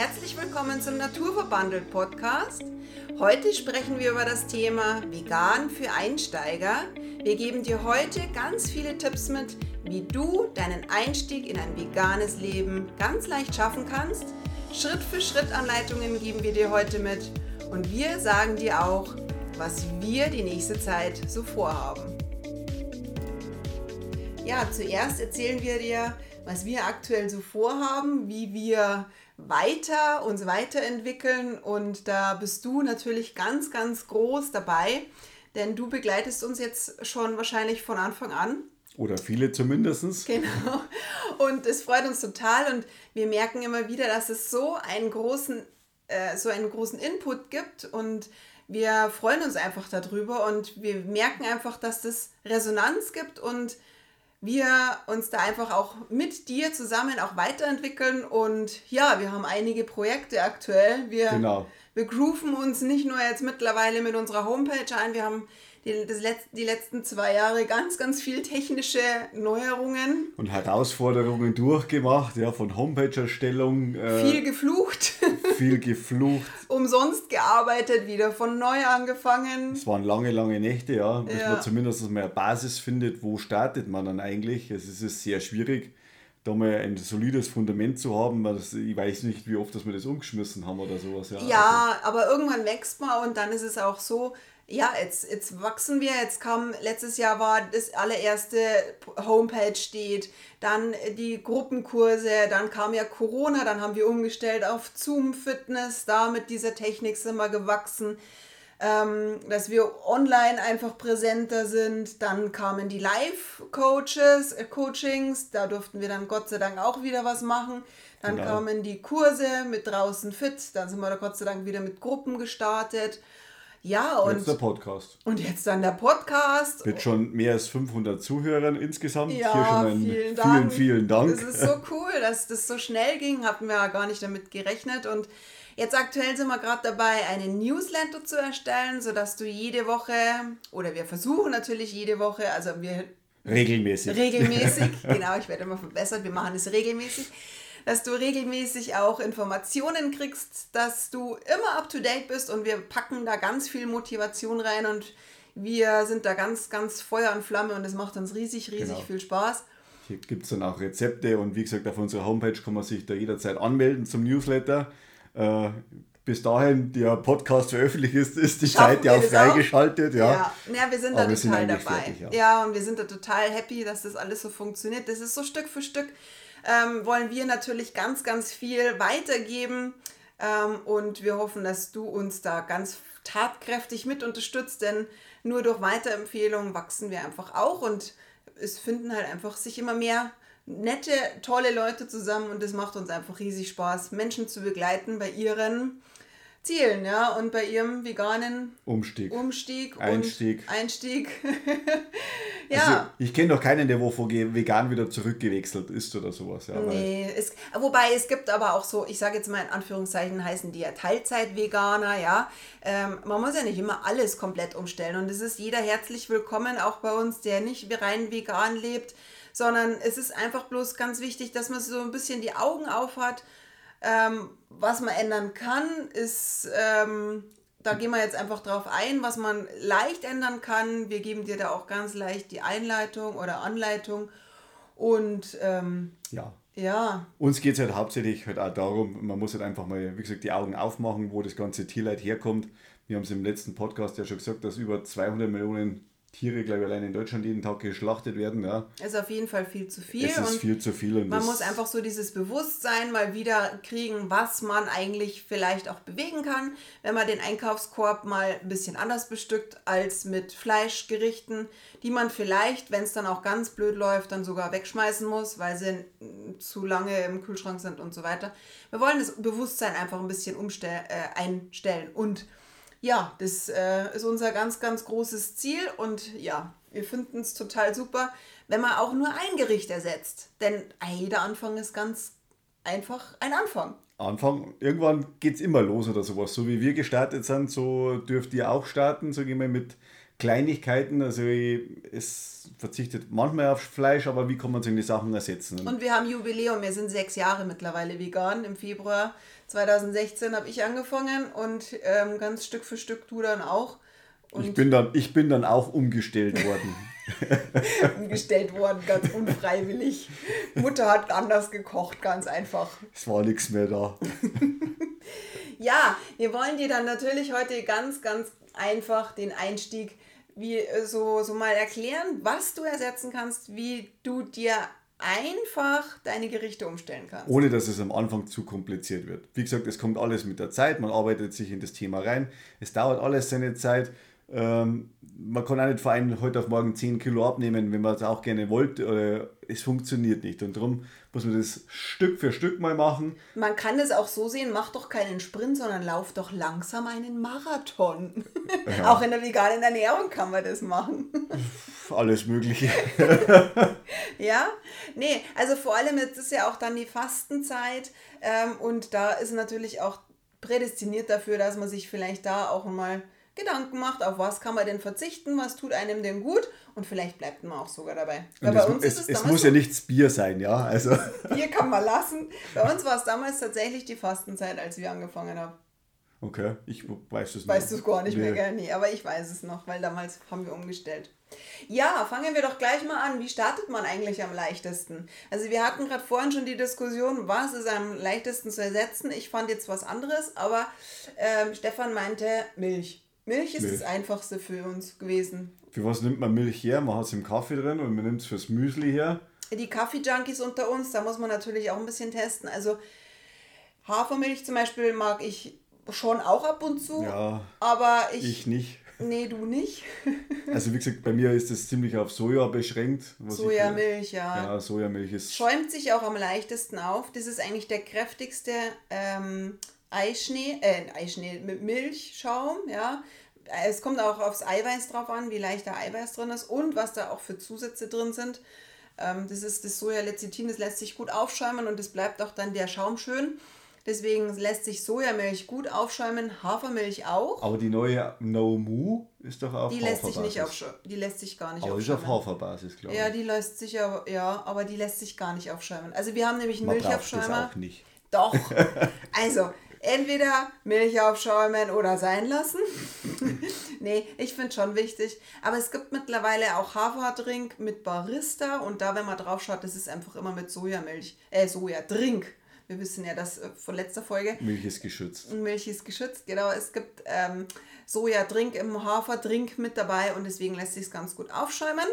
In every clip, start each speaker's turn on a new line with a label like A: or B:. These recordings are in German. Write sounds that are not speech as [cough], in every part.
A: Herzlich willkommen zum Naturverbandelt Podcast. Heute sprechen wir über das Thema Vegan für Einsteiger. Wir geben dir heute ganz viele Tipps mit, wie du deinen Einstieg in ein veganes Leben ganz leicht schaffen kannst. Schritt für Schritt Anleitungen geben wir dir heute mit und wir sagen dir auch, was wir die nächste Zeit so vorhaben. Ja, zuerst erzählen wir dir, was wir aktuell so vorhaben, wie wir weiter uns weiterentwickeln und da bist du natürlich ganz, ganz groß dabei, denn du begleitest uns jetzt schon wahrscheinlich von Anfang an.
B: Oder viele zumindest.
A: Genau. Und es freut uns total und wir merken immer wieder, dass es so einen großen, äh, so einen großen Input gibt und wir freuen uns einfach darüber und wir merken einfach, dass das Resonanz gibt und wir uns da einfach auch mit dir zusammen auch weiterentwickeln. Und ja, wir haben einige Projekte aktuell. Wir, genau. wir grooven uns nicht nur jetzt mittlerweile mit unserer Homepage ein, wir haben die, das Letz-, die letzten zwei Jahre ganz, ganz viel technische Neuerungen.
B: Und Herausforderungen durchgemacht, ja, von Homepage-Erstellung.
A: Äh, viel geflucht.
B: Viel geflucht.
A: Umsonst gearbeitet, wieder von neu angefangen.
B: Es waren lange, lange Nächte, ja, bis ja. man zumindest mal eine Basis findet, wo startet man dann eigentlich. Es ist sehr schwierig da mal ein solides Fundament zu haben. ich weiß nicht, wie oft dass wir das umgeschmissen haben oder sowas.
A: Ja, ja also. aber irgendwann wächst man und dann ist es auch so, ja, jetzt, jetzt wachsen wir. Jetzt kam, letztes Jahr war das allererste Homepage steht, dann die Gruppenkurse, dann kam ja Corona, dann haben wir umgestellt auf Zoom Fitness, da mit dieser Technik sind wir gewachsen, ähm, dass wir online einfach präsenter sind. Dann kamen die Live-Coaches, äh, Coachings, da durften wir dann Gott sei Dank auch wieder was machen. Dann genau. kamen die Kurse mit draußen fit, dann sind wir da Gott sei Dank wieder mit Gruppen gestartet. Ja, und.
B: Jetzt der Podcast.
A: Und jetzt dann der Podcast.
B: Mit schon mehr als 500 Zuhörern insgesamt. Ja, Hier schon einen vielen, Dank. vielen, vielen Dank.
A: Das ist so cool, dass das so schnell ging. Hatten wir ja gar nicht damit gerechnet. Und jetzt aktuell sind wir gerade dabei, einen Newsletter zu erstellen, sodass du jede Woche, oder wir versuchen natürlich jede Woche, also wir.
B: Regelmäßig.
A: Regelmäßig, [laughs] genau, ich werde immer verbessert. Wir machen es regelmäßig dass du regelmäßig auch Informationen kriegst, dass du immer up to date bist und wir packen da ganz viel Motivation rein und wir sind da ganz, ganz Feuer und Flamme und es macht uns riesig, riesig genau. viel Spaß.
B: Hier gibt es dann auch Rezepte und wie gesagt, auf unserer Homepage kann man sich da jederzeit anmelden zum Newsletter. Äh, bis dahin der Podcast veröffentlicht ist, ist die Schaffen Zeit ja auch freigeschaltet. Ja.
A: Ja. ja, wir sind Aber da total sind dabei. Fertig, ja. ja, und wir sind da total happy, dass das alles so funktioniert. Das ist so Stück für Stück ähm, wollen wir natürlich ganz, ganz viel weitergeben. Ähm, und wir hoffen, dass du uns da ganz tatkräftig mit unterstützt, denn nur durch Weiterempfehlungen wachsen wir einfach auch und es finden halt einfach sich immer mehr nette, tolle Leute zusammen und es macht uns einfach riesig Spaß, Menschen zu begleiten bei ihren Zielen, ja, und bei ihrem veganen
B: Umstieg.
A: Umstieg
B: Einstieg.
A: Einstieg. [laughs]
B: ja. Also ich kenne doch keinen, der wo von vegan wieder zurückgewechselt ist oder sowas. Ja,
A: nee, es, wobei es gibt aber auch so, ich sage jetzt mal in Anführungszeichen, heißen die ja Teilzeit-Veganer, ja. Ähm, man muss ja nicht immer alles komplett umstellen und es ist jeder herzlich willkommen, auch bei uns, der nicht rein vegan lebt, sondern es ist einfach bloß ganz wichtig, dass man so ein bisschen die Augen auf hat ähm, was man ändern kann, ist, ähm, da gehen wir jetzt einfach drauf ein, was man leicht ändern kann. Wir geben dir da auch ganz leicht die Einleitung oder Anleitung. Und ähm,
B: ja.
A: Ja.
B: Uns geht es halt hauptsächlich halt auch darum, man muss halt einfach mal, wie gesagt, die Augen aufmachen, wo das ganze Tierleid herkommt. Wir haben es im letzten Podcast ja schon gesagt, dass über 200 Millionen Tiere, glaube ich, allein in Deutschland jeden Tag geschlachtet werden. Ja.
A: Ist auf jeden Fall viel zu viel.
B: Es ist viel zu viel. Und
A: man muss einfach so dieses Bewusstsein mal wieder kriegen, was man eigentlich vielleicht auch bewegen kann, wenn man den Einkaufskorb mal ein bisschen anders bestückt als mit Fleischgerichten, die man vielleicht, wenn es dann auch ganz blöd läuft, dann sogar wegschmeißen muss, weil sie zu lange im Kühlschrank sind und so weiter. Wir wollen das Bewusstsein einfach ein bisschen umstellen, äh, einstellen und ja, das äh, ist unser ganz, ganz großes Ziel und ja, wir finden es total super, wenn man auch nur ein Gericht ersetzt. Denn jeder Anfang ist ganz einfach ein Anfang.
B: Anfang, irgendwann geht es immer los oder sowas. So wie wir gestartet sind, so dürft ihr auch starten, so gehen wir mit Kleinigkeiten. Also es verzichtet manchmal auf Fleisch, aber wie kann man solche Sachen ersetzen?
A: Und wir haben Jubiläum, wir sind sechs Jahre mittlerweile vegan. Im Februar 2016 habe ich angefangen und ähm, ganz Stück für Stück du dann auch.
B: Und ich, bin dann, ich bin dann auch umgestellt worden. [laughs]
A: umgestellt worden, ganz unfreiwillig. Mutter hat anders gekocht, ganz einfach.
B: Es war nichts mehr da. [laughs]
A: ja, wir wollen dir dann natürlich heute ganz, ganz einfach den Einstieg wie äh, so, so mal erklären, was du ersetzen kannst, wie du dir einfach deine Gerichte umstellen kannst.
B: Ohne dass es am Anfang zu kompliziert wird. Wie gesagt, es kommt alles mit der Zeit, man arbeitet sich in das Thema rein. Es dauert alles seine Zeit. Ähm, man kann auch nicht vor allem heute auf morgen 10 Kilo abnehmen, wenn man es auch gerne wollte. es funktioniert nicht. Und darum muss man das Stück für Stück mal machen.
A: Man kann es auch so sehen, mach doch keinen Sprint, sondern lauf doch langsam einen Marathon. [laughs] Ja. auch in der veganen Ernährung kann man das machen.
B: Alles Mögliche. [laughs]
A: ja, nee, also vor allem jetzt ist ja auch dann die Fastenzeit ähm, und da ist natürlich auch prädestiniert dafür, dass man sich vielleicht da auch mal Gedanken macht, auf was kann man denn verzichten, was tut einem denn gut und vielleicht bleibt man auch sogar dabei.
B: Weil bei es, uns ist es, es muss ja nichts Bier sein, ja. Also. [laughs]
A: Bier kann man lassen. Bei uns war es damals tatsächlich die Fastenzeit, als wir angefangen haben.
B: Okay, ich weiß es
A: nicht. Weißt du es gar nicht nee. mehr, gell? Nee, aber ich weiß es noch, weil damals haben wir umgestellt. Ja, fangen wir doch gleich mal an. Wie startet man eigentlich am leichtesten? Also wir hatten gerade vorhin schon die Diskussion, was ist am leichtesten zu ersetzen. Ich fand jetzt was anderes, aber ähm, Stefan meinte Milch. Milch ist Milch. das Einfachste für uns gewesen.
B: Für was nimmt man Milch her? Man hat es im Kaffee drin und man nimmt es fürs Müsli her.
A: Die Kaffee-Junkies unter uns, da muss man natürlich auch ein bisschen testen. Also Hafermilch zum Beispiel mag ich schon auch ab und zu. Ja, aber ich,
B: ich nicht.
A: Nee, du nicht. [laughs]
B: also wie gesagt, bei mir ist es ziemlich auf Soja beschränkt.
A: Sojamilch, ja.
B: Ja, Sojamilch ist...
A: Schäumt sich auch am leichtesten auf. Das ist eigentlich der kräftigste ähm, Eischnee, äh, Eischnee mit Milchschaum, ja. Es kommt auch aufs Eiweiß drauf an, wie leicht der Eiweiß drin ist und was da auch für Zusätze drin sind. Ähm, das ist das Sojalecithin, das lässt sich gut aufschäumen und es bleibt auch dann der Schaum schön. Deswegen lässt sich Sojamilch gut aufschäumen, Hafermilch auch.
B: Aber die neue No Mu ist doch auf
A: die lässt sich nicht aufschäumen. Die lässt sich gar nicht
B: aber aufschäumen. Aber ist auf Haferbasis, glaube ich.
A: Ja, die lässt sich ja, ja, aber die lässt sich gar nicht aufschäumen. Also wir haben nämlich einen Man Milchaufschäumer. Das auch nicht. Doch. [laughs] Also entweder Milch aufschäumen oder sein lassen. [laughs] nee, ich finde schon wichtig. Aber es gibt mittlerweile auch Haferdrink mit Barista und da, wenn man drauf schaut, das ist einfach immer mit Sojamilch, äh, Sojadrink. Wir wissen ja das äh, von letzter Folge.
B: Milch ist geschützt.
A: Milch ist geschützt, genau. Es gibt ähm, Sojadrink im Haferdrink mit dabei und deswegen lässt sich es ganz gut aufschäumen.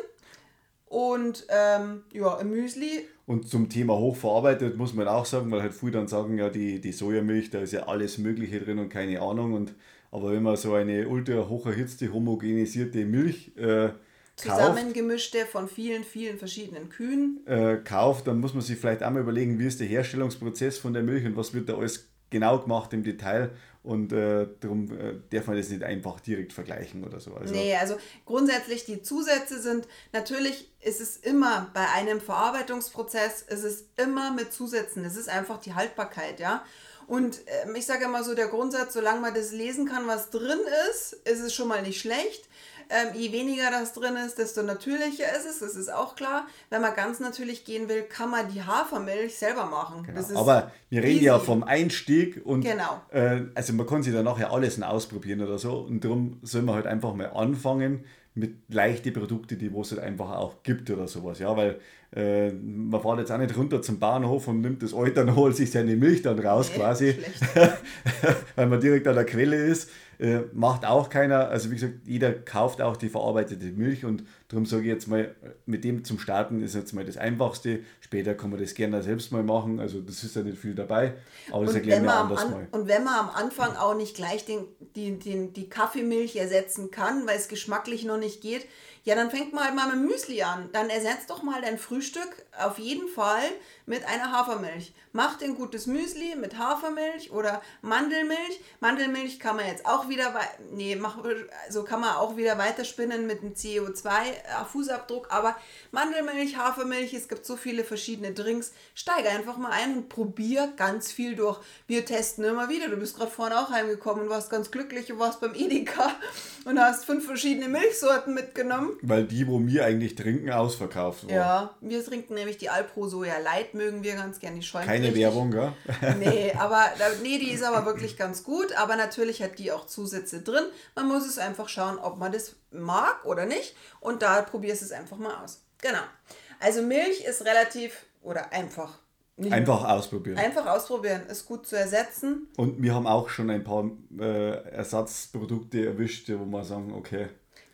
A: Und ähm, ja, im Müsli.
B: Und zum Thema hochverarbeitet muss man auch sagen, weil halt viele dann sagen, ja, die, die Sojamilch, da ist ja alles Mögliche drin und keine Ahnung. Und, aber wenn man so eine ultra hoch erhitzte, homogenisierte Milch äh,
A: zusammengemischte von vielen, vielen verschiedenen Kühen
B: äh, kauft, dann muss man sich vielleicht einmal überlegen, wie ist der Herstellungsprozess von der Milch und was wird da alles genau gemacht im Detail und äh, darum äh, darf man das nicht einfach direkt vergleichen oder so.
A: Also, nee, also grundsätzlich die Zusätze sind, natürlich ist es immer bei einem Verarbeitungsprozess, ist es immer mit Zusätzen, es ist einfach die Haltbarkeit, ja. Und ähm, ich sage immer so, der Grundsatz, solange man das lesen kann, was drin ist, ist es schon mal nicht schlecht. Ähm, je weniger das drin ist, desto natürlicher ist es. Das ist auch klar. Wenn man ganz natürlich gehen will, kann man die Hafermilch selber machen.
B: Genau. Aber wir reden easy. ja vom Einstieg und genau. äh, also man kann sich da nachher alles ausprobieren oder so. Und darum soll man halt einfach mal anfangen mit leichten Produkten, die es halt einfach auch gibt oder sowas. Ja, weil äh, man fährt jetzt auch nicht runter zum Bahnhof und nimmt das Alter und [laughs] holt sich seine Milch dann raus nee, quasi, [laughs] weil man direkt an der Quelle ist. Äh, macht auch keiner. Also wie gesagt, jeder kauft auch die verarbeitete Milch und darum sage ich jetzt mal, mit dem zum Starten ist jetzt mal das Einfachste. Später kann man das gerne selbst mal machen. Also das ist ja nicht viel dabei. Aber das
A: erklären wir anders an, mal. Und wenn man am Anfang auch nicht gleich den, die, den, die Kaffeemilch ersetzen kann, weil es geschmacklich noch nicht geht, Ja, dann fängt mal mal mit Müsli an. Dann ersetzt doch mal dein Frühstück auf jeden Fall mit einer Hafermilch. Mach dir ein gutes Müsli mit Hafermilch oder Mandelmilch. Mandelmilch kann man jetzt auch wieder, nee, mach, so kann man auch wieder weiterspinnen mit einem CO2-Fußabdruck. Aber Mandelmilch, Hafermilch, es gibt so viele verschiedene Drinks. Steige einfach mal ein und probier ganz viel durch. Wir testen immer wieder. Du bist gerade vorhin auch heimgekommen und warst ganz glücklich und warst beim Edeka [laughs] und hast fünf verschiedene Milchsorten mitgenommen.
B: Weil die, wo wir eigentlich trinken, ausverkauft
A: waren. Ja, wir trinken nämlich die Alpro Soja Light, mögen wir ganz gerne. Die
B: Keine richtig. Werbung, gell?
A: nee, [laughs] aber nee, die ist aber wirklich ganz gut. Aber natürlich hat die auch Zusätze drin. Man muss es einfach schauen, ob man das mag oder nicht. Und da probierst du es einfach mal aus. Genau. Also Milch ist relativ oder einfach
B: einfach ausprobieren.
A: Einfach ausprobieren, ist gut zu ersetzen.
B: Und wir haben auch schon ein paar äh, Ersatzprodukte erwischt, wo wir sagen, okay.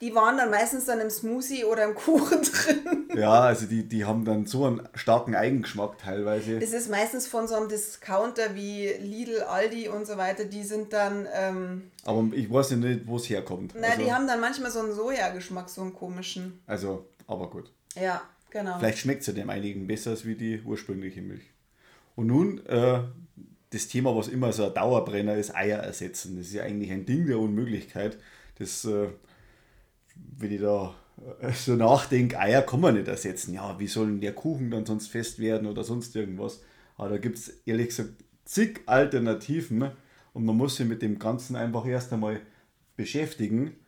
A: Die waren dann meistens dann im Smoothie oder im Kuchen [laughs] drin.
B: Ja, also die, die haben dann so einen starken Eigengeschmack teilweise.
A: Das ist meistens von so einem Discounter wie Lidl, Aldi und so weiter, die sind dann... Ähm,
B: Aber ich weiß ja nicht, wo es herkommt.
A: Na, also, die haben dann manchmal so einen Sojageschmack, so einen komischen.
B: Also, aber gut.
A: Ja, genau.
B: Vielleicht schmeckt es ja dem einigen besser als wie die ursprüngliche Milch. Und nun äh, das Thema, was immer so ein Dauerbrenner ist, Eier ersetzen. Das ist ja eigentlich ein Ding der Unmöglichkeit. Das, äh, wenn ich da äh, so nachdenke, Eier kann man nicht ersetzen. Ja, wie soll denn der Kuchen dann sonst fest werden oder sonst irgendwas? Aber da gibt es ehrlich gesagt zig Alternativen und man muss sich mit dem Ganzen einfach erst einmal beschäftigen.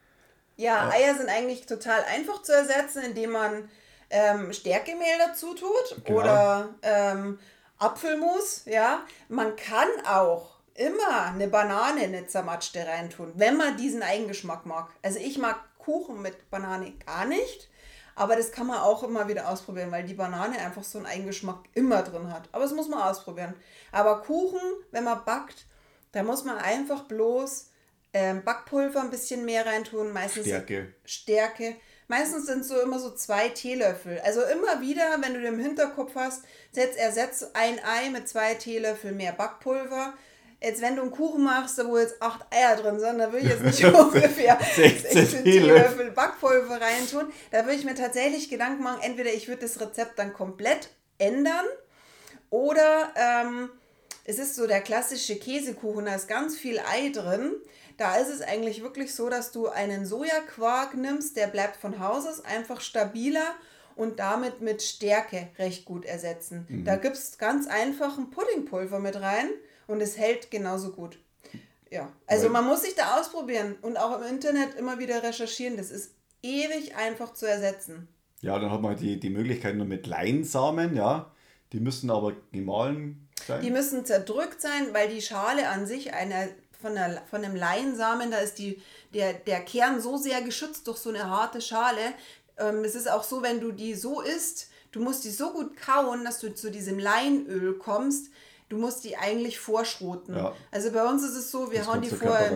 A: Ja, Eier sind eigentlich total einfach zu ersetzen, indem man ähm, Stärkemehl dazu tut genau. oder ähm, Apfelmus, ja. Man kann auch immer eine Banane in eine zermatschte reintun, wenn man diesen Eigengeschmack mag. Also ich mag Kuchen mit Banane gar nicht, aber das kann man auch immer wieder ausprobieren, weil die Banane einfach so einen Eigengeschmack immer drin hat. Aber das muss man ausprobieren. Aber Kuchen, wenn man backt, da muss man einfach bloß ähm, Backpulver ein bisschen mehr reintun, meistens
B: Stärke.
A: Stärke. Meistens sind es so immer so zwei Teelöffel. Also immer wieder, wenn du den im Hinterkopf hast, setz, ersetz ein Ei mit zwei Teelöffel mehr Backpulver. Jetzt, wenn du einen Kuchen machst, wo jetzt acht Eier drin sind, da will ich jetzt [laughs] nicht ungefähr [laughs] 16 Teelöffel Backpulver reintun. Da würde ich mir tatsächlich Gedanken machen, entweder ich würde das Rezept dann komplett ändern oder ähm, es ist so der klassische Käsekuchen, da ist ganz viel Ei drin. Da ist es eigentlich wirklich so, dass du einen Sojaquark nimmst, der bleibt von Haus aus einfach stabiler und damit mit Stärke recht gut ersetzen. Mhm. Da gibst ganz einfach ein Puddingpulver mit rein und es hält genauso gut. Ja, also Weil man muss sich da ausprobieren und auch im Internet immer wieder recherchieren. Das ist ewig einfach zu ersetzen.
B: Ja, dann hat man die, die Möglichkeit nur mit Leinsamen, ja. Die müssen aber gemahlen
A: sein. Die müssen zerdrückt sein, weil die Schale an sich eine von, der, von einem Leinsamen, da ist die, der, der Kern so sehr geschützt durch so eine harte Schale. Ähm, es ist auch so, wenn du die so isst, du musst die so gut kauen, dass du zu diesem Leinöl kommst. Du musst die eigentlich vorschroten. Ja. Also bei uns ist es so, wir das hauen die vorher.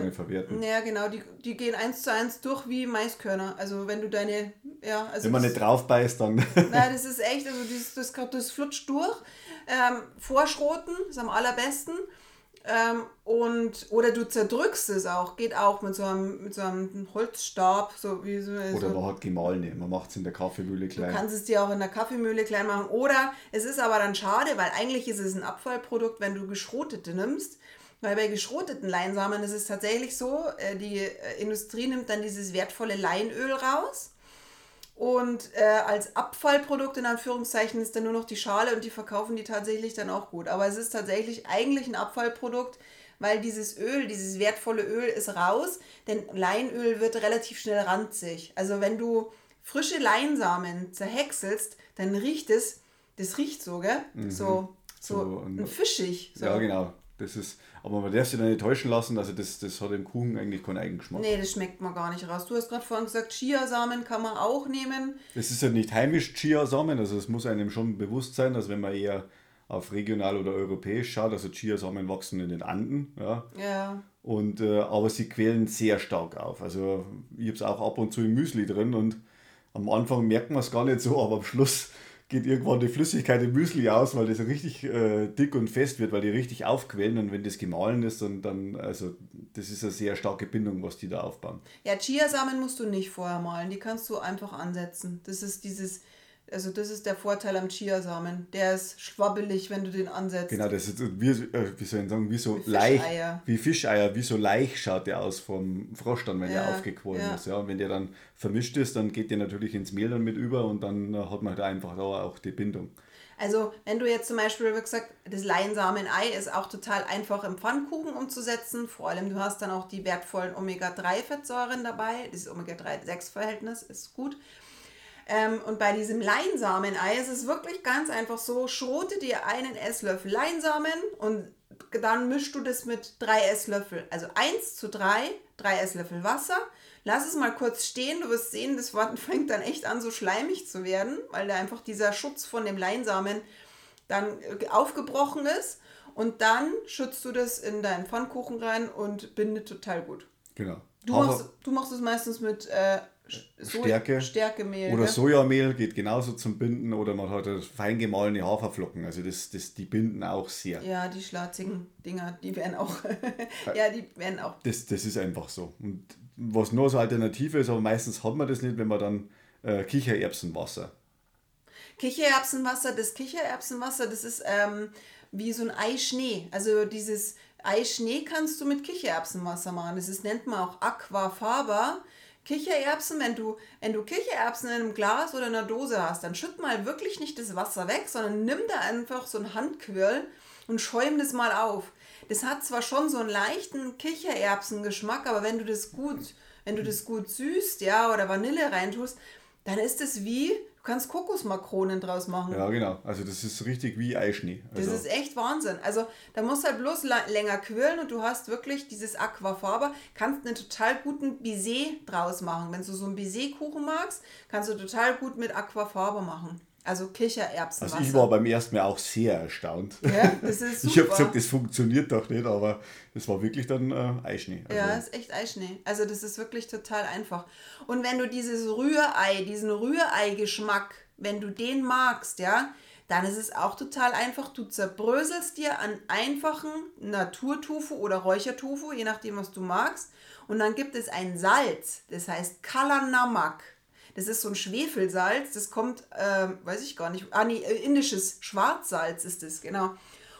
A: Ja, genau, die, die gehen eins zu eins durch wie Maiskörner. Also wenn du deine. Ja, also
B: wenn man nicht drauf beißt, dann. [laughs]
A: Nein, das [laughs] ist echt, also das, das, das flutscht durch. Ähm, vorschroten ist am allerbesten. Ähm, und, oder du zerdrückst es auch, geht auch mit so einem, mit so einem Holzstab. So wie so,
B: oder man hat gemahlene, man macht es in der Kaffeemühle klein.
A: Du kannst es dir auch in der Kaffeemühle klein machen. Oder es ist aber dann schade, weil eigentlich ist es ein Abfallprodukt, wenn du geschrotete nimmst. Weil bei geschroteten Leinsamen ist es tatsächlich so, äh, die äh, Industrie nimmt dann dieses wertvolle Leinöl raus und äh, als Abfallprodukt in Anführungszeichen ist dann nur noch die Schale und die verkaufen die tatsächlich dann auch gut. Aber es ist tatsächlich eigentlich ein Abfallprodukt, weil dieses Öl, dieses wertvolle Öl ist raus, denn Leinöl wird relativ schnell ranzig. Also wenn du frische Leinsamen zerhäckselst, dann riecht es, das riecht so, gell? Mhm. So, so, so ein, fischig. So.
B: Ja, genau. Das ist, aber man darf sich da nicht täuschen lassen, also das, das hat im Kuchen eigentlich keinen Eigengeschmack.
A: Nee, das schmeckt man gar nicht raus. Du hast gerade vorhin gesagt, Chiasamen kann man auch nehmen.
B: Es ist ja nicht heimisch Chiasamen, also es muss einem schon bewusst sein, dass wenn man eher auf regional oder europäisch schaut, also Chiasamen wachsen in den Anden, ja.
A: Ja.
B: Und, äh, aber sie quälen sehr stark auf. Also ich habe es auch ab und zu im Müsli drin und am Anfang merkt man es gar nicht so, aber am Schluss geht irgendwann die Flüssigkeit im Müsli aus, weil das richtig äh, dick und fest wird, weil die richtig aufquellen und wenn das gemahlen ist, dann, dann, also das ist eine sehr starke Bindung, was die da aufbauen.
A: Ja, Chiasamen musst du nicht vorher malen, die kannst du einfach ansetzen. Das ist dieses, also das ist der Vorteil am Chiasamen. Der ist schwabbelig, wenn du den ansetzt.
B: Genau, das ist wie, äh, wie soll ich sagen, wie so wie leicht, wie Fischeier, wie so leicht schaut der aus vom Frosch dann, wenn ja, der aufgequollen ja. ist. Ja, und wenn der dann vermischt ist, dann geht der natürlich ins Mehl dann mit über und dann äh, hat man da einfach auch die Bindung.
A: Also, wenn du jetzt zum Beispiel, wie gesagt, das Leinsamen-Ei ist auch total einfach im Pfannkuchen umzusetzen. Vor allem, du hast dann auch die wertvollen Omega-3-Fettsäuren dabei. Dieses Omega-3-6-Verhältnis ist gut. Ähm, und bei diesem Leinsamenei ist es wirklich ganz einfach so, schrote dir einen Esslöffel Leinsamen und dann mischst du das mit drei Esslöffel, also 1 zu 3, drei Esslöffel Wasser. Lass es mal kurz stehen, du wirst sehen, das [laughs] fängt dann echt an so schleimig zu werden, weil da einfach dieser Schutz von dem Leinsamen dann äh, aufgebrochen ist. Und dann schützt du das in deinen Pfannkuchen rein und bindet total gut. Genau. Du, machst, du machst es meistens mit äh,
B: so Stärke. Stärkemehl. Oder Sojamehl geht genauso zum Binden oder man hat halt fein gemahlene Haferflocken. Also das, das, die binden auch sehr.
A: Ja, die schlatzigen Dinger, die werden auch. [laughs] ja, die werden auch.
B: Das, das ist einfach so. Und was nur so Alternative ist, aber meistens hat man das nicht, wenn man dann äh, Kichererbsenwasser.
A: Kichererbsenwasser, das Kichererbsenwasser, das ist ähm, wie so ein Eischnee. Also dieses Eischnee kannst du mit Kichererbsenwasser machen. Das ist, nennt man auch Aquafaba. Kichererbsen, wenn du, wenn du Kichererbsen in einem Glas oder in einer Dose hast, dann schütt mal wirklich nicht das Wasser weg, sondern nimm da einfach so ein Handquirl und schäum das mal auf. Das hat zwar schon so einen leichten Kichererbsengeschmack, aber wenn du das gut, wenn du das gut süßt, ja, oder Vanille reintust, dann ist es wie, kannst Kokosmakronen draus machen.
B: Ja, genau. Also das ist richtig wie Eischnee.
A: Also das ist echt Wahnsinn. Also da musst du halt bloß länger quirlen und du hast wirklich dieses Aquafaber. Kannst einen total guten Baiser draus machen. Wenn du so einen Baiser-Kuchen magst, kannst du total gut mit Aquafaber machen. Also Kichererbsenwasser.
B: Also ich war beim ersten Mal auch sehr erstaunt. Ja, das [laughs] ist super. Ich habe gesagt, das funktioniert doch nicht, aber das war wirklich dann äh, Eischnee.
A: Also ja, ist echt Eischnee. Also das ist wirklich total einfach. Und wenn du dieses Rührei, diesen Rührei-Geschmack, wenn du den magst, ja, dann ist es auch total einfach. Du zerbröselst dir an einfachen Naturtofu oder Räuchertofu, je nachdem, was du magst. Und dann gibt es ein Salz, das heißt Kalanamak. Das ist so ein Schwefelsalz, das kommt, äh, weiß ich gar nicht, ah nee, äh, indisches Schwarzsalz ist es, genau.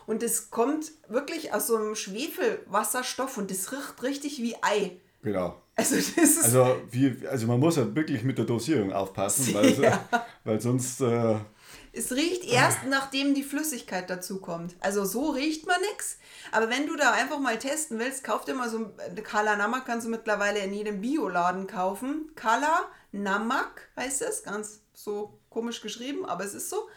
A: Und das kommt wirklich aus so einem Schwefelwasserstoff und das riecht richtig wie Ei. Genau.
B: Also, das ist also, wie, also man muss ja wirklich mit der Dosierung aufpassen, weil, [laughs] ja. weil sonst... Äh,
A: es riecht erst, nachdem die Flüssigkeit dazu kommt. Also so riecht man nichts. Aber wenn du da einfach mal testen willst, kauf dir mal so ein Kala Namak, kannst du mittlerweile in jedem Bioladen kaufen. Kala Namak heißt es, ganz so komisch geschrieben, aber es ist so.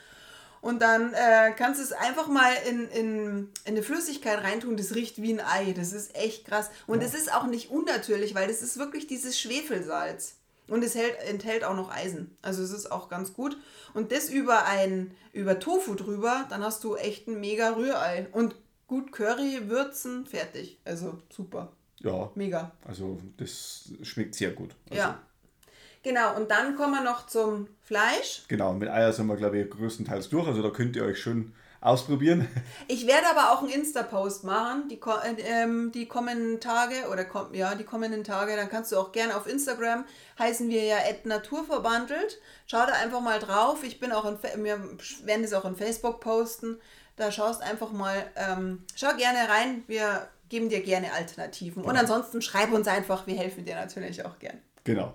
A: Und dann äh, kannst du es einfach mal in, in, in eine Flüssigkeit reintun. Das riecht wie ein Ei. Das ist echt krass. Und es ja. ist auch nicht unnatürlich, weil das ist wirklich dieses Schwefelsalz. Und es hält, enthält auch noch Eisen. Also es ist auch ganz gut. Und das über ein über Tofu drüber, dann hast du echt ein mega Rührei. Und gut Curry, Würzen, fertig. Also super.
B: Ja. Mega. Also das schmeckt sehr gut. Also,
A: ja. Genau, und dann kommen wir noch zum Fleisch.
B: Genau, mit Eier sind wir, glaube ich, größtenteils durch. Also da könnt ihr euch schön ausprobieren. [laughs]
A: Ich werde aber auch einen Insta-Post machen, die, äh, ähm, die kommenden Tage oder kom ja, die kommenden Tage. Dann kannst du auch gerne auf Instagram, heißen wir ja naturverbandelt. Schau da einfach mal drauf. Ich bin auch in, wir werden es auch in Facebook posten. Da schaust einfach mal, ähm, schau gerne rein. Wir geben dir gerne Alternativen. Genau. Und ansonsten schreib uns einfach, wir helfen dir natürlich auch gern.
B: Genau.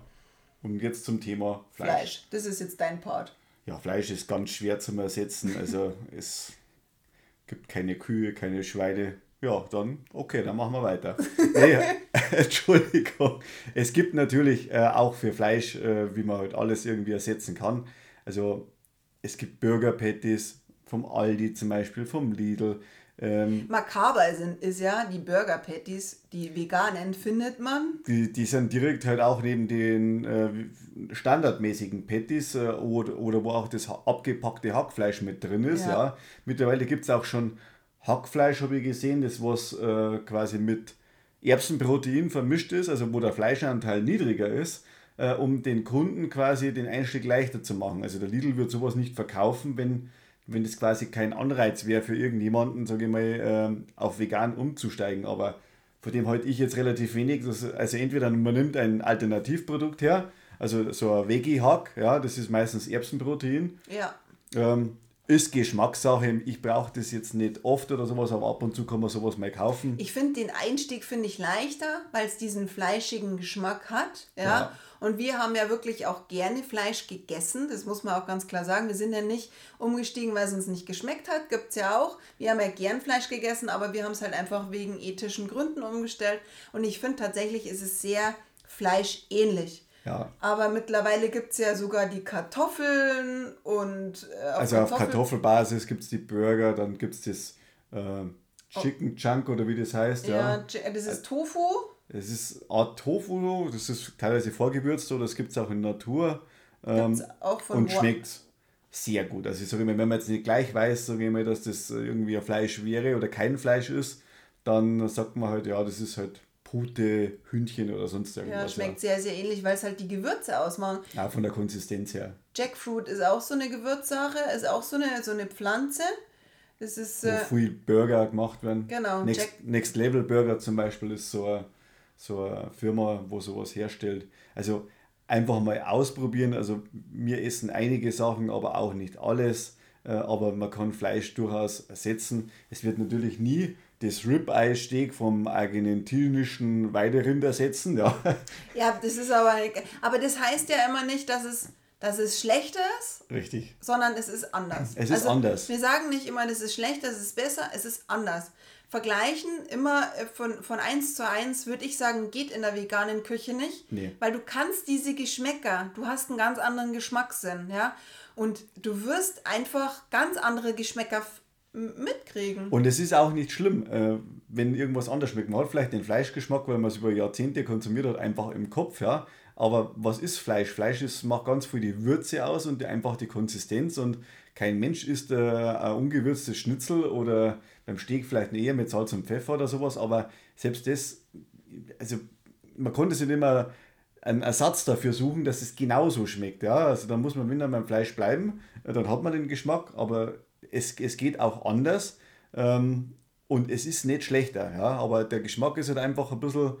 B: Und jetzt zum Thema
A: Fleisch. Fleisch, das ist jetzt dein Part.
B: Ja, Fleisch ist ganz schwer zu ersetzen. Also [laughs] es gibt keine Kühe, keine Schweine. Ja, dann okay, dann machen wir weiter. [laughs] nee, [laughs] Entschuldigung. Es gibt natürlich äh, auch für Fleisch, äh, wie man halt alles irgendwie ersetzen kann. Also es gibt Burger Patties vom Aldi zum Beispiel, vom Lidl.
A: Ähm, Makaber sind, ist ja die Burger Patties, die veganen, findet man.
B: Die, die sind direkt halt auch neben den äh, standardmäßigen Patties äh, oder, oder wo auch das abgepackte Hackfleisch mit drin ist. Ja. ja. Mittlerweile gibt es auch schon Hackfleisch, habe ich gesehen, das was äh, quasi mit Erbsenprotein vermischt ist, also wo der Fleischanteil niedriger ist. äh, um den Kunden quasi den Einstieg leichter zu machen. Also der Lidl wird sowas nicht verkaufen, wenn, wenn das quasi kein Anreiz wäre für irgendjemanden, sage ich mal, äh, auf vegan umzusteigen. Aber von dem halte ich jetzt relativ wenig. Also entweder man nimmt ein Alternativprodukt her, also so ein Veggie-Hack, ja, das ist meistens Erbsenprotein.
A: Ja.
B: Ähm, ist Geschmackssache. Ich brauche das jetzt nicht oft oder sowas, aber ab und zu kann man sowas mal kaufen.
A: Ich finde den Einstieg finde ich leichter, weil es diesen fleischigen Geschmack hat. Ja? ja? Und wir haben ja wirklich auch gerne Fleisch gegessen. Das muss man auch ganz klar sagen. Wir sind ja nicht umgestiegen, weil es uns nicht geschmeckt hat. Gibt es ja auch. Wir haben ja gern Fleisch gegessen, aber wir haben es halt einfach wegen ethischen Gründen umgestellt. Und ich finde tatsächlich ist es sehr fleischähnlich. Ja. Aber mittlerweile gibt es ja sogar die Kartoffeln und.
B: Äh, auf also Kartoffel auf Kartoffelbasis gibt es die Burger, dann gibt es das äh, Chicken Chunk oder wie das heißt. Ja,
A: ja. das ist Tofu.
B: Es ist Art Tofu, das ist teilweise vorgewürzt oder das gibt es auch in Natur. Ähm, auch von und schmeckt sehr gut. Also ich sage mal, wenn man jetzt nicht gleich weiß, sage ich mal, dass das irgendwie ein Fleisch wäre oder kein Fleisch ist, dann sagt man halt, ja, das ist halt Pute, Hündchen oder sonst irgendwas.
A: Ja, schmeckt sehr, sehr ähnlich, weil es halt die Gewürze ausmachen.
B: Ja, von der Konsistenz her.
A: Jackfruit ist auch so eine Gewürzsache, ist auch so eine, so eine Pflanze. Das ist,
B: Wo äh, viel Burger gemacht werden. Genau. Next, Jack Next Level Burger zum Beispiel ist so eine, so eine Firma, wo sowas herstellt. Also einfach mal ausprobieren. Also wir essen einige Sachen, aber auch nicht alles. Äh, aber man kann Fleisch durchaus ersetzen. Es wird natürlich nie das Ribeye-Steak vom argentinischen Weiderind ersetzen. Ja.
A: ja, das ist aber, aber das heißt ja immer nicht, dass es, dass es schlechter ist.
B: Richtig.
A: Sondern es ist anders.
B: Es ist also, anders.
A: Wir sagen nicht immer, das ist schlechter, es ist besser, es ist anders. Vergleichen immer äh, von, von eins zu eins, würde ich sagen, geht in der veganen Küche nicht. Nee. Weil du kannst diese Geschmäcker, du hast einen ganz anderen Geschmackssinn, ja. Und du wirst einfach ganz andere Geschmäcker mitkriegen.
B: Und es ist auch nicht schlimm, äh, wenn irgendwas anders schmeckt. Man hat vielleicht den Fleischgeschmack, weil man es über Jahrzehnte konsumiert hat, einfach im Kopf, ja. Aber was ist Fleisch? Fleisch ist, macht ganz viel die Würze aus und einfach die Konsistenz und kein Mensch isst äh, ein ungewürztes Schnitzel oder beim Steak vielleicht eher mit Salz und Pfeffer oder sowas, aber selbst das, also man konnte sich mehr einen Ersatz dafür suchen, dass es genauso schmeckt. Ja? Also da muss man wieder beim Fleisch bleiben, dann hat man den Geschmack, aber es, es geht auch anders ähm, und es ist nicht schlechter, ja, aber der Geschmack ist halt einfach ein bisschen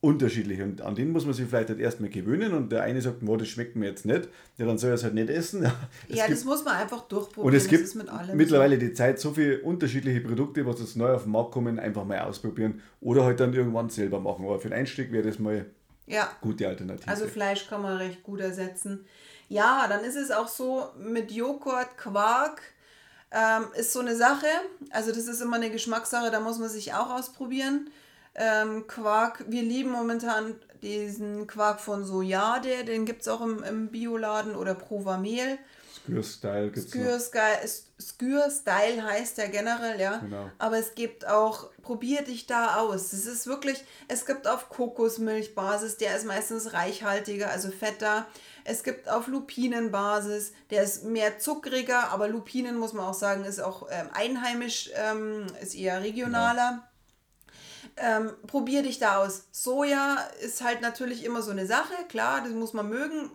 B: unterschiedlich und an den muss man sich vielleicht halt erstmal gewöhnen und der eine sagt, das schmeckt mir jetzt nicht, ja, dann soll er es halt nicht essen.
A: Es ja, gibt, das muss man einfach durchprobieren.
B: Und es gibt mittlerweile so. die Zeit, so viele unterschiedliche Produkte, was jetzt neu auf den Markt kommen, einfach mal ausprobieren oder halt dann irgendwann selber machen. Aber für den Einstieg wäre das mal ja. gute Alternative.
A: Also Fleisch kann man recht gut ersetzen. Ja, dann ist es auch so mit Joghurt, Quark, ähm, ist so eine Sache. Also das ist immer eine Geschmackssache, da muss man sich auch ausprobieren. Ähm, Quark, wir lieben momentan diesen Quark von Sojade, den gibt es auch im, im Bioladen oder Provamel.
B: Skür-Style
A: gibt es Skür-Style heißt der generell, ja. Genau. Aber es gibt auch, probier dich da aus. Es ist wirklich, es gibt auf Kokosmilchbasis, der ist meistens reichhaltiger, also fetter. Es gibt auf Lupinenbasis, der ist mehr zuckriger, aber Lupinen muss man auch sagen, ist auch ähm, einheimisch, ähm, ist eher regionaler. Genau. Ähm, probier dich da aus. Soja ist halt natürlich immer so eine Sache, klar, das muss man mögen,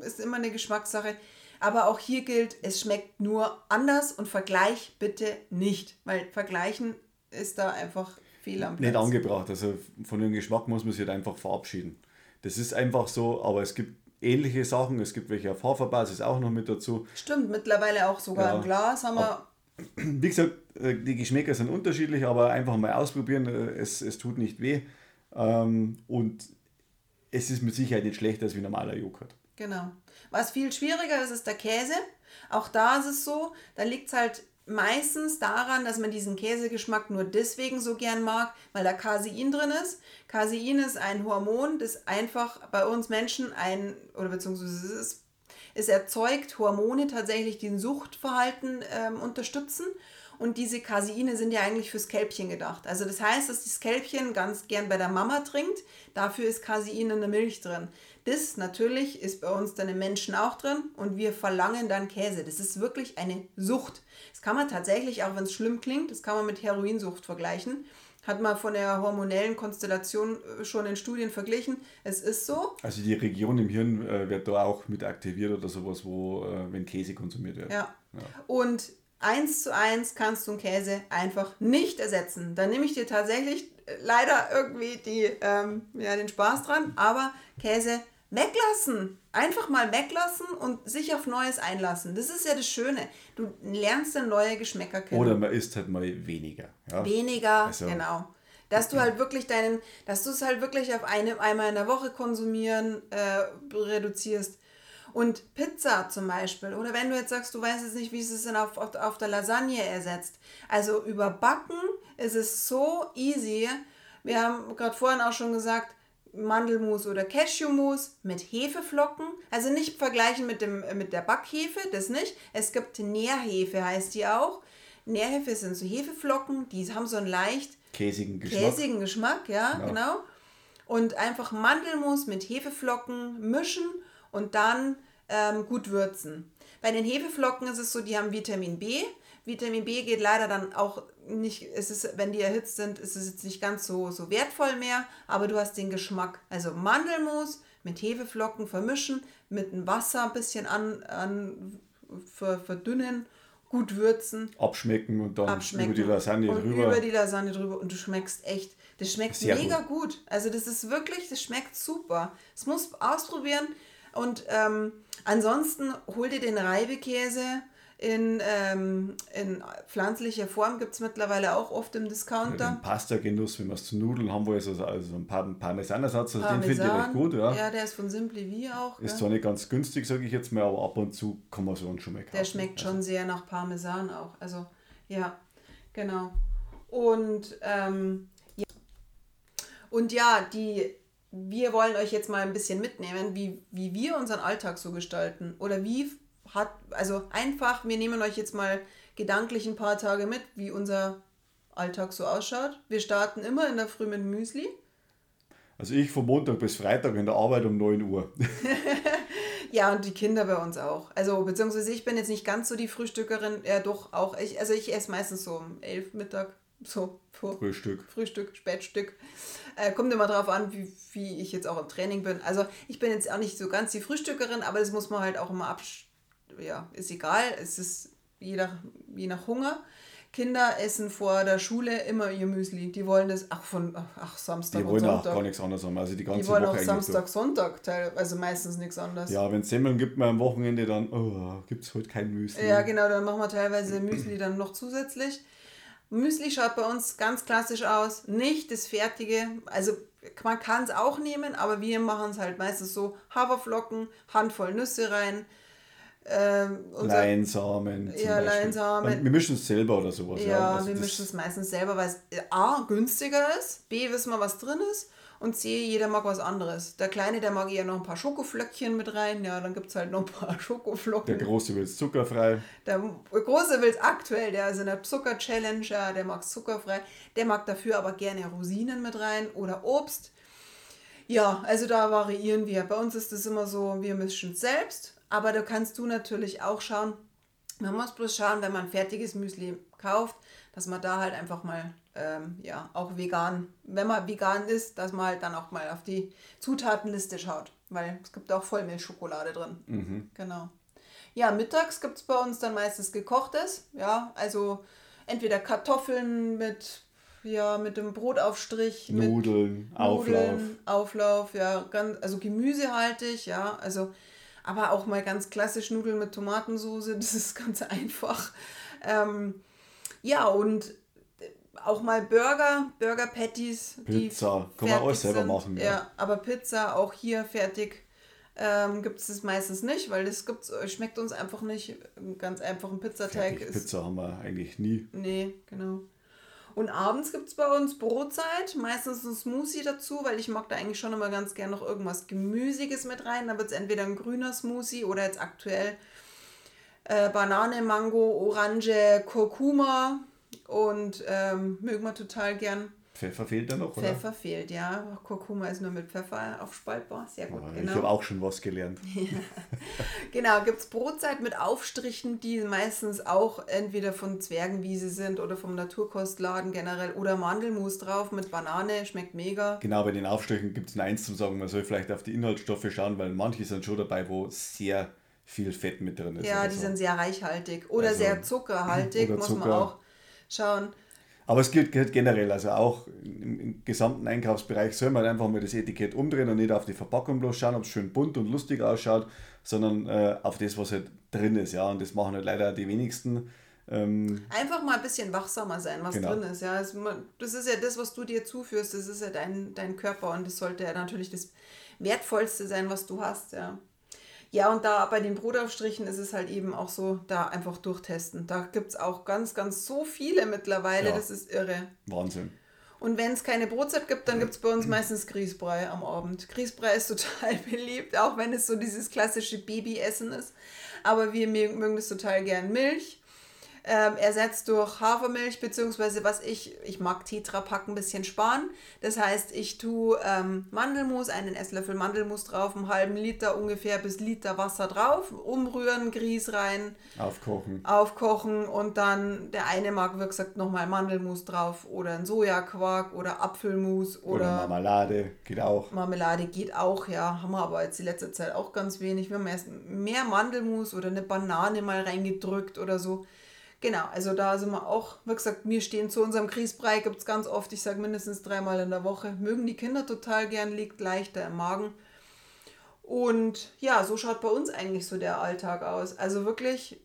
A: ist immer eine Geschmackssache. Aber auch hier gilt, es schmeckt nur anders und vergleich bitte nicht, weil vergleichen ist da einfach viel am
B: Platz. Nicht angebracht, also von dem Geschmack muss man sich halt einfach verabschieden. Das ist einfach so, aber es gibt ähnliche Sachen. Es gibt welche auf Haferbasis auch noch mit dazu.
A: Stimmt, mittlerweile auch sogar ja. im Glas haben wir.
B: Wie gesagt, äh, die Geschmäcker sind unterschiedlich, aber einfach mal ausprobieren. Äh, es, es tut nicht weh. Ähm, und es ist mit Sicherheit nicht schlechter als wie normaler Joghurt.
A: Genau. Was viel schwieriger ist, ist der Käse. Auch da ist es so, da liegt es halt meistens daran, dass man diesen Käsegeschmack nur deswegen so gern mag, weil da Casein drin ist. Casein ist ein Hormon, das einfach bei uns Menschen ein, oder beziehungsweise es, ist, es erzeugt Hormone tatsächlich, die ein Suchtverhalten ähm, unterstützen. Und diese Caseine sind ja eigentlich fürs Kälbchen gedacht. Also das heißt, dass das Kälbchen ganz gern bei der Mama trinkt. Dafür ist Casein in der Milch drin. Das natürlich ist bei uns dann im Menschen auch drin und wir verlangen dann Käse. Das ist wirklich eine Sucht. Das kann man tatsächlich, auch wenn es schlimm klingt, das kann man mit Heroinsucht vergleichen. Hat man von der hormonellen Konstellation äh, schon in Studien verglichen. Es ist so.
B: Also die Region im Hirn äh, wird da auch mit aktiviert oder sowas, wo, äh, wenn Käse konsumiert wird.
A: Ja. ja. Und eins zu eins kannst du einen Käse einfach nicht ersetzen. Da nehme ich dir tatsächlich äh, leider irgendwie die, ähm, ja, den Spaß dran, aber Käse weglassen. Einfach mal weglassen und sich auf Neues einlassen. Das ist ja das Schöne. Du lernst dann neue Geschmäcker
B: kennen. Oder man isst halt mal weniger.
A: Ja? Weniger, also, genau. Dass du halt wirklich deinen, dass du es halt wirklich auf eine, einmal in der Woche konsumieren äh, reduzierst. Und Pizza zum Beispiel, oder wenn du jetzt sagst, du weißt jetzt nicht, wie es es dann auf, auf, auf der Lasagne ersetzt. Also überbacken ist es so easy. Wir haben gerade vorhin auch schon gesagt, Mandelmus oder Cashewmus mit Hefeflocken. Also nicht vergleichen mit, dem, mit der Backhefe, das nicht. Es gibt Nährhefe, heißt die auch. Nährhefe sind so Hefeflocken, die haben so einen leicht
B: käsigen Geschmack.
A: Käsigen Geschmack, ja, genau. genau. Und einfach Mandelmus mit Hefeflocken mischen und dann ähm, gut würzen. Bei den Hefeflocken ist es so, die haben Vitamin B. Vitamin B geht leider dann auch nicht, es ist, wenn die erhitzt sind, ist es jetzt nicht ganz so, so wertvoll mehr, aber du hast den Geschmack. Also Mandelmus mit Hefeflocken vermischen, mit dem Wasser ein bisschen an, an verdünnen, gut würzen.
B: Abschmecken und dann
A: abschmecken
B: über die Lasagne
A: und drüber. Über die Lasagne drüber und du schmeckst echt, das schmeckt Sehr mega gut. gut. Also das ist wirklich, das schmeckt super. Das musst du ausprobieren und ähm, ansonsten hol dir den Reibekäse in, ähm, in pflanzlicher Form gibt es mittlerweile auch oft im Discounter.
B: Den Pasta-Genuss, wenn wir es zu Nudeln haben wollen, also, also ein paar Parmesanersatz, also Parmesan, den finde ich recht gut. Ja.
A: ja, der ist von Simply V auch.
B: Ist gell? zwar nicht ganz günstig, sage ich jetzt mal, aber ab und zu kann man so einen schon mal kaufen.
A: Der schmeckt also. schon sehr nach Parmesan auch. Also ja, genau. Und ähm, ja. Und ja, die wir wollen euch jetzt mal ein bisschen mitnehmen, wie, wie wir unseren Alltag so gestalten oder wie hat, also einfach, wir nehmen euch jetzt mal gedanklich ein paar Tage mit, wie unser Alltag so ausschaut. Wir starten immer in der Früh mit Müsli.
B: Also ich von Montag bis Freitag in der Arbeit um 9 Uhr. [laughs]
A: ja, und die Kinder bei uns auch. Also beziehungsweise ich bin jetzt nicht ganz so die Frühstückerin, ja doch auch. Ich, also ich esse meistens so um 11 Mittag, so
B: vor Frühstück.
A: Frühstück, Spätstück. Äh, kommt immer darauf an, wie, wie ich jetzt auch im Training bin. Also ich bin jetzt auch nicht so ganz die Frühstückerin, aber das muss man halt auch immer abstellen ja, ist egal, es ist je nach, je nach Hunger. Kinder essen vor der Schule immer ihr Müsli. Die wollen das, ach, von ach, Samstag
B: die wollen auch gar nichts anderes haben. Also die ganze
A: die wollen Woche auch Samstag, so. Sonntag, also meistens nichts anderes.
B: Ja, wenn es Semmeln gibt, man am Wochenende dann, oh, gibt es heute kein Müsli.
A: Ja, genau, dann machen wir teilweise Müsli dann noch zusätzlich. Müsli schaut bei uns ganz klassisch aus. Nicht das Fertige, also man kann es auch nehmen, aber wir machen es halt meistens so: Haferflocken, Handvoll Nüsse rein,
B: ähm, Leinsamen.
A: ja, Leinsamen.
B: Wir mischen es selber oder sowas.
A: Ja, ja also wir mischen es meistens selber, weil es A, günstiger ist, B, wissen wir, was drin ist und C, jeder mag was anderes. Der Kleine, der mag eher noch ein paar Schokoflöckchen mit rein, ja, dann gibt es halt noch ein paar [laughs] Schokoflocken.
B: Der Große will es zuckerfrei.
A: Der Große will es aktuell, der ist in der Zucker-Challenge, der mag es zuckerfrei. Der mag dafür aber gerne Rosinen mit rein oder Obst. Ja, also da variieren wir. Bei uns ist es immer so, wir mischen es selbst aber da kannst du natürlich auch schauen, man muss bloß schauen, wenn man fertiges Müsli kauft, dass man da halt einfach mal, ähm, ja, auch vegan, wenn man vegan ist, dass man halt dann auch mal auf die Zutatenliste schaut, weil es gibt auch Vollmilchschokolade drin. Mhm. Genau. Ja, mittags gibt es bei uns dann meistens gekochtes, ja, also entweder Kartoffeln mit, ja, mit dem Brotaufstrich,
B: Nudeln, mit Auflauf. Nudeln,
A: Auflauf, ja, ganz, also gemüsehaltig, ja, also aber auch mal ganz klassisch Nudeln mit Tomatensauce, [laughs] das ist ganz einfach. Ähm, ja, und auch mal Burger, Burger Patties.
B: Pizza, kann man auch selber machen.
A: Ja. ja, aber Pizza auch hier fertig ähm, gibt es das meistens nicht, weil das gibt's, schmeckt uns einfach nicht. Ganz einfach ein Pizzateig
B: Fertig ist. Pizza haben wir eigentlich nie.
A: Nee, genau. Und abends gibt es bei uns Brotzeit, meistens ein Smoothie dazu, weil ich mag da eigentlich schon immer ganz gern noch irgendwas Gemüsiges mit rein. Da wird es entweder ein grüner Smoothie oder jetzt aktuell äh, Banane, Mango, Orange, Kurkuma. und ähm, mögen wir total gern.
B: Pfeffer fehlt da noch, oder?
A: Pfeffer fehlt, ja. Kurkuma ist nur mit Pfeffer aufspaltbar. Sehr gut,
B: Ah,
A: genau.
B: Ich habe auch schon was gelernt. [laughs]
A: Genau, gibt es Brotzeit mit Aufstrichen, die meistens auch entweder von Zwergenwiese sind oder vom Naturkostladen generell oder Mandelmus drauf mit Banane, schmeckt mega.
B: Genau, bei den Aufstrichen gibt es nur eins zum Sagen, man soll vielleicht auf die Inhaltsstoffe schauen, weil manche sind schon dabei, wo sehr viel Fett mit drin ist.
A: Ja, die
B: so.
A: sind sehr reichhaltig oder
B: Also-
A: sehr zuckerhaltig,
B: oder
A: muss man auch schauen.
B: Aber es gilt, generell, also auch im, gesamten Einkaufsbereich soll man einfach mal das Etikett umdrehen und nicht auf die Verpackung bloß schauen, ob es schön bunt und lustig ausschaut, sondern äh, auf das, was halt drin ist. Ja, und das machen halt leider die wenigsten. Ähm,
A: Einfach mal ein bisschen wachsamer sein, was
B: Genau.
A: drin ist. Ja, das ist ja das, was du dir zuführst, das ist ja dein, dein Körper und das sollte ja natürlich das Wertvollste sein, was du hast. Ja. Ja, und da bei den Brotaufstrichen ist es halt eben auch so, da einfach durchtesten. Da gibt es auch ganz, ganz so viele mittlerweile,
B: Ja.
A: das ist irre.
B: Wahnsinn.
A: Und wenn es keine Brotzeit gibt, dann gibt es bei uns meistens Grießbrei am Abend. Grießbrei ist [laughs] total beliebt, auch wenn es so dieses klassische Babyessen ist. Aber wir mö- mögen das total gern. Milch ähm, ersetzt durch Hafermilch, beziehungsweise was ich, ich mag Tetra Pak ein bisschen sparen. Das heißt, ich tue ähm, Mandelmus, einen Esslöffel Mandelmus drauf, einen halben Liter ungefähr bis Liter Wasser drauf, umrühren, Grieß rein,
B: Aufkochen.
A: aufkochen und dann der eine mag, wie gesagt, nochmal Mandelmus drauf oder ein Sojaquark oder Apfelmus
B: Oder,
A: oder,
B: Marmelade, geht auch.
A: Marmelade geht auch, ja. Haben wir aber jetzt die letzte Zeit auch ganz wenig. Wir haben erst mehr Mandelmus oder eine Banane mal reingedrückt oder so. Genau, also da sind wir auch, wie gesagt, wir stehen zu unserem Grießbrei, gibt es ganz oft, ich sage mindestens dreimal in der Woche. Mögen die Kinder total gern, liegt leichter im Magen. Und ja, so schaut bei uns eigentlich so der Alltag aus. Also wirklich,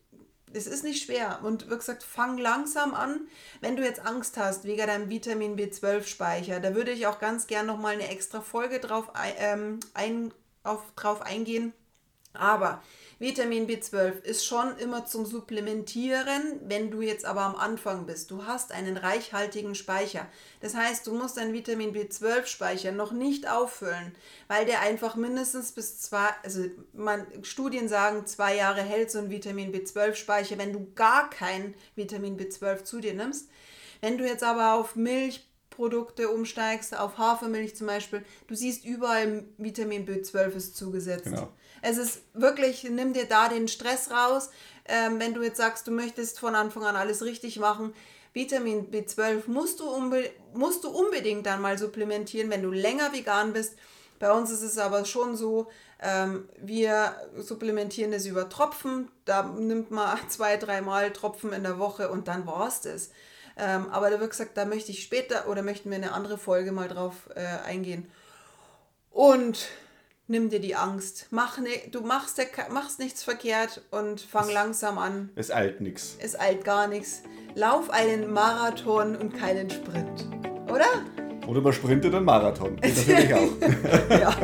A: es ist nicht schwer. Und wie gesagt, fang langsam an. Wenn du jetzt Angst hast wegen deinem Vitamin B12-Speicher, da würde ich auch ganz gern nochmal eine extra Folge drauf, ei- ähm, ein, auf, drauf eingehen. Aber Vitamin B12 ist schon immer zum Supplementieren, wenn du jetzt aber am Anfang bist. Du hast einen reichhaltigen Speicher. Das heißt, du musst deinen Vitamin B12-Speicher noch nicht auffüllen, weil der einfach mindestens bis zwei, also man, Studien sagen, zwei Jahre hält so ein Vitamin B12-Speicher, wenn du gar kein Vitamin B12 zu dir nimmst. Wenn du jetzt aber auf Milchprodukte umsteigst, auf Hafermilch zum Beispiel, du siehst überall Vitamin B12 ist zugesetzt.
B: Genau.
A: Es ist wirklich, nimm dir da den Stress raus. Ähm, wenn du jetzt sagst, du möchtest von Anfang an alles richtig machen, Vitamin B12 musst du, unbe musst du unbedingt dann mal supplementieren, wenn du länger vegan bist. Bei uns ist es aber schon so, ähm, wir supplementieren es über Tropfen. Da nimmt man [laughs] zwei, dreimal Tropfen in der Woche und dann war es das. Ähm, aber da wird gesagt, da möchte ich später oder möchten wir eine andere Folge mal drauf äh, eingehen. Und nimm dir die Angst. Mach ne, du machst, der, machst nichts verkehrt und fang langsam an.
B: Es eilt nichts.
A: Es eilt gar nichts. Lauf einen Marathon und keinen Sprint. Oder?
B: Oder man sprintet einen Marathon. Geht [laughs] natürlich auch. [laughs]
A: ja.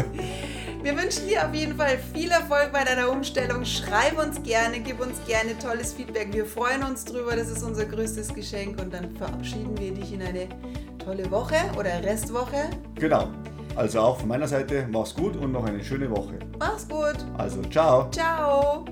A: Wir wünschen dir auf jeden Fall viel Erfolg bei deiner Umstellung. Schreib uns gerne, gib uns gerne tolles Feedback. Wir freuen uns drüber. Das ist unser größtes Geschenk. Und dann verabschieden wir dich in eine tolle Woche oder Restwoche.
B: Genau. Also auch von meiner Seite, mach's gut und noch eine schöne Woche.
A: Mach's gut.
B: Also ciao.
A: Ciao.